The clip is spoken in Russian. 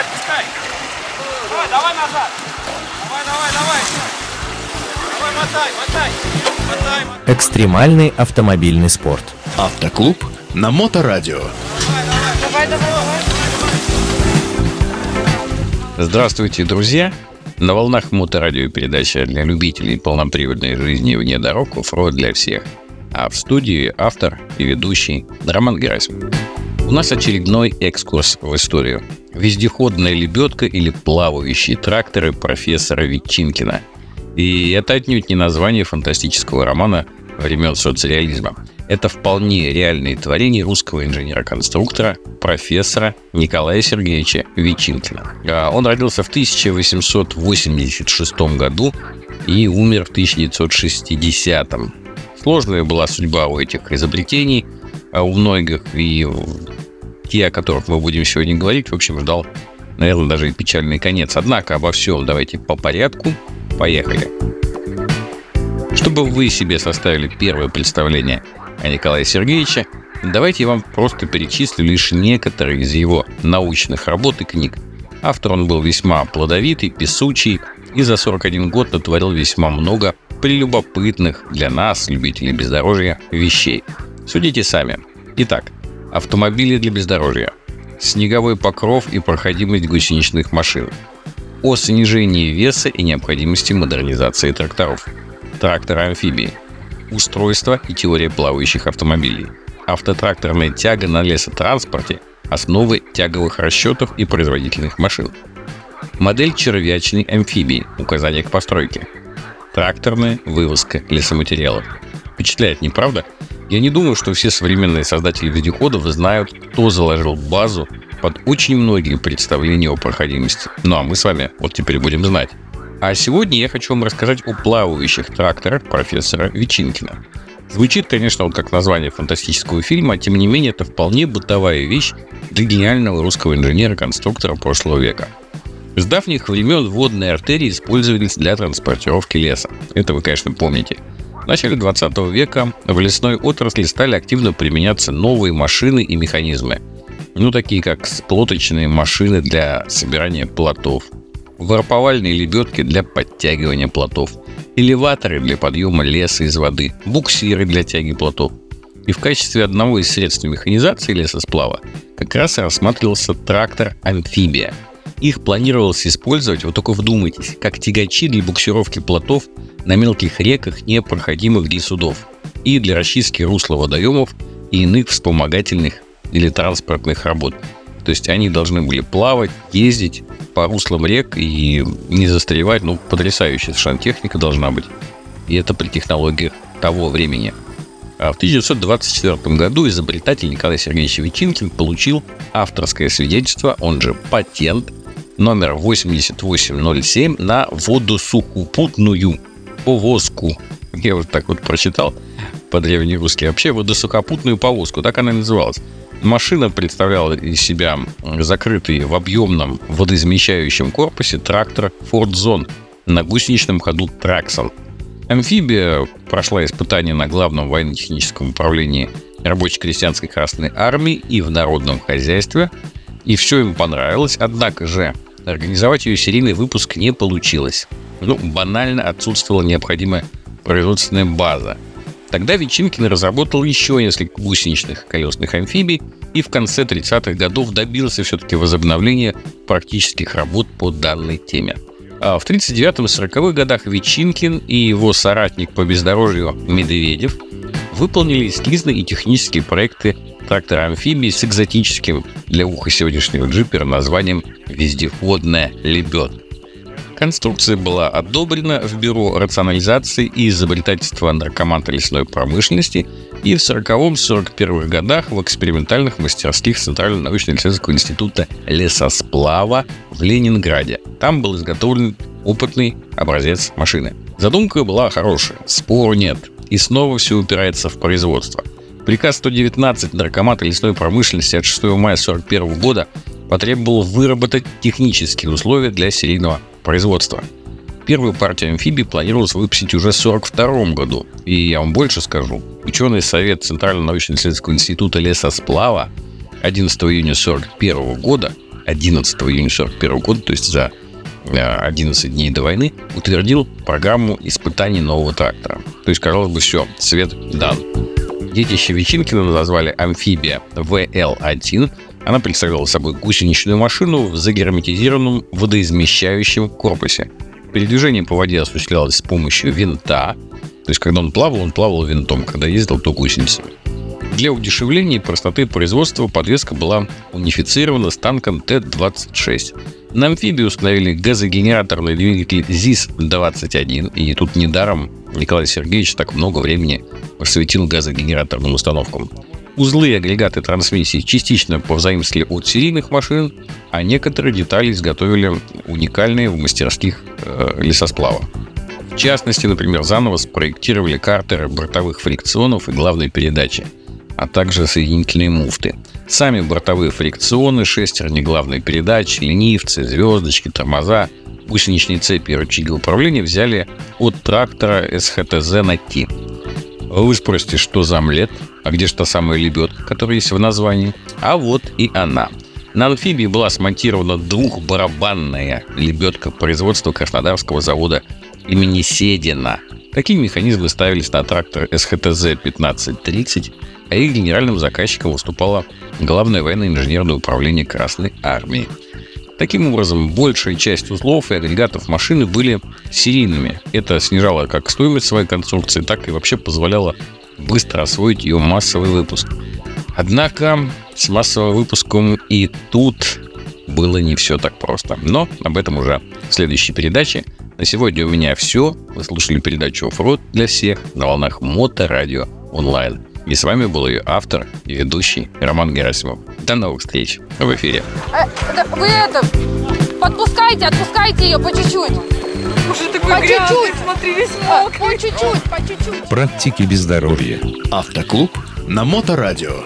Давай, отпускай. Давай, давай назад. Давай, давай, давай. Давай, мотай, мотай. Мотай, мотай. Экстремальный автомобильный спорт. Автоклуб на Моторадио. Давай, давай, давай. Здравствуйте, друзья! На волнах моторадио передача для любителей полноприводной жизни вне дорог оффроуд для всех. А в студии автор и ведущий Роман Герасимов. У нас очередной экскурс в историю. Вездеходная лебедка или плавающие тракторы профессора Ветчинкина. И это отнюдь не название фантастического романа времен соцреализма. Это вполне реальные творения русского инженера-конструктора, профессора Николая Сергеевича Ветчинкина. А Он родился в 1886 году и умер в 1960. Сложная была судьба у этих изобретений, а у многих и те, о которых мы будем сегодня говорить, в общем, ждал, наверное, даже и печальный конец. Однако обо всем давайте по порядку. Поехали. Чтобы вы себе составили первое представление о Николае Сергеевиче, давайте я вам просто перечислю лишь некоторые из его научных работ и книг. Автор он был весьма плодовитый, песучий и за 41 год натворил весьма много прелюбопытных для нас, любителей бездорожья, вещей. Судите сами. Итак, автомобили для бездорожья, снеговой покров и проходимость гусеничных машин, о снижении веса и необходимости модернизации тракторов, тракторы-амфибии, устройство и теория плавающих автомобилей, автотракторная тяга на лесотранспорте, основы тяговых расчетов и производительных машин, модель червячной амфибии, указание к постройке, тракторная вывозка лесоматериалов. Впечатляет, не правда? Я не думаю, что все современные создатели вездеходов знают, кто заложил базу под очень многие представления о проходимости. Ну а мы с вами вот теперь будем знать. А сегодня я хочу вам рассказать о плавающих тракторах профессора Ветчинкина. Звучит, конечно, вот как название фантастического фильма, тем не менее это вполне бытовая вещь для гениального русского инженера-конструктора прошлого века. С давних времен водные артерии использовались для транспортировки леса. Это вы, конечно, помните. Начале 20 века в лесной отрасли стали активно применяться новые машины и механизмы. Ну, такие как сплоточные машины для собирания плотов, варповальные лебедки для подтягивания плотов, элеваторы для подъема леса из воды, буксиры для тяги плотов. И в качестве одного из средств механизации лесосплава как раз и рассматривался трактор-амфибия. Их планировалось использовать, вот только вдумайтесь, как тягачи для буксировки плотов на мелких реках, непроходимых для судов, и для расчистки русла водоемов и иных вспомогательных или транспортных работ. То есть они должны были плавать, ездить по руслам рек и не застревать. Ну, потрясающая совершенно техника должна быть. И это при технологиях того времени. А в 1924 году изобретатель Николай Сергеевич Ветчинкин получил авторское свидетельство, он же патент, номер 8807 на водосухопутную повозку. Я вот так вот прочитал по-древнерусски. Вообще водосухопутную повозку, так она и называлась. Машина представляла из себя закрытый в объемном водоизмещающем корпусе трактор Ford Zone на гусеничном ходу Траксон. Амфибия прошла испытания на главном военно-техническом управлении рабоче-крестьянской Красной Армии и в народном хозяйстве, и все им понравилось, однако же организовать ее серийный выпуск не получилось. Ну, банально отсутствовала необходимая производственная база – Тогда Ветчинкин разработал еще несколько гусеничных колесных амфибий и в конце 30-х годов добился все-таки возобновления практических работ по данной теме. А в 39-40-х годах Ветчинкин и его соратник по бездорожью Медведев выполнили эскизные и технические проекты трактора-амфибии с экзотическим для уха сегодняшнего джипера названием «Вездеходная лебедка». Конструкция была одобрена в Бюро рационализации и изобретательства наркомата лесной промышленности и в 40-41 годах в экспериментальных мастерских Центрального научно-исследовательского института лесосплава в Ленинграде. Там был изготовлен опытный образец машины. Задумка была хорошая, спору нет. И снова все упирается в производство. Приказ 119 наркомата лесной промышленности от 6 мая 1941 года потребовал выработать технические условия для серийного производства. Первую партию амфибий планировалось выпустить уже в 1942 году. И я вам больше скажу. Ученый совет Центрального научно-исследовательского института лесосплава 11 июня 1941 года 11 июня 1941 года, то есть за 11 дней до войны, утвердил программу испытаний нового трактора. То есть, казалось бы, все, свет дан. Детище Вечинкина назвали амфибия ВЛ-1. Она представляла собой гусеничную машину в загерметизированном водоизмещающем корпусе. Передвижение по воде осуществлялось с помощью винта. То есть, когда он плавал, он плавал винтом. Когда ездил, то гусеницами. Для удешевления и простоты производства подвеска была унифицирована с танком Т-26. На амфибии установили газогенераторный двигатель ЗИС-21, и тут недаром Николай Сергеевич так много времени посвятил газогенераторным установкам. Узлы и агрегаты трансмиссии частично повзаимствовали от серийных машин, а некоторые детали изготовили уникальные в мастерских э, лесосплава. В частности, например, заново спроектировали картеры бортовых фрикционов и главной передачи, а также соединительные муфты. Сами бортовые фрикционы, шестерни главной передачи, ленивцы, звездочки, тормоза, гусеничные цепи и рычаги управления взяли от трактора СХТЗ на Ти. Вы спросите, что за омлет? А где же та самая лебедка, которая есть в названии? А вот и она. На амфибии была смонтирована двухбарабанная лебедка производства Краснодарского завода имени Седина. Такие механизмы ставились на трактор СХТЗ-1530, а их генеральным заказчиком выступало Главное военно-инженерное управление Красной Армии. Таким образом, большая часть узлов и агрегатов машины были серийными. Это снижало как стоимость своей конструкции, так и вообще позволяло быстро освоить ее массовый выпуск. Однако с массовым выпуском и тут было не все так просто. Но об этом уже в следующей передаче. На сегодня у меня все. Вы слушали передачу «Оффроуд» для всех на волнах Моторадио онлайн. И с вами был ее автор и ведущий Роман Герасимов. До новых встреч в эфире. Э, вы это, подпускайте, отпускайте ее по чуть-чуть. Уже такой По грязный, чуть-чуть. смотри, весь По мокрый. чуть-чуть, по чуть-чуть. Практики без здоровья. Автоклуб на Моторадио.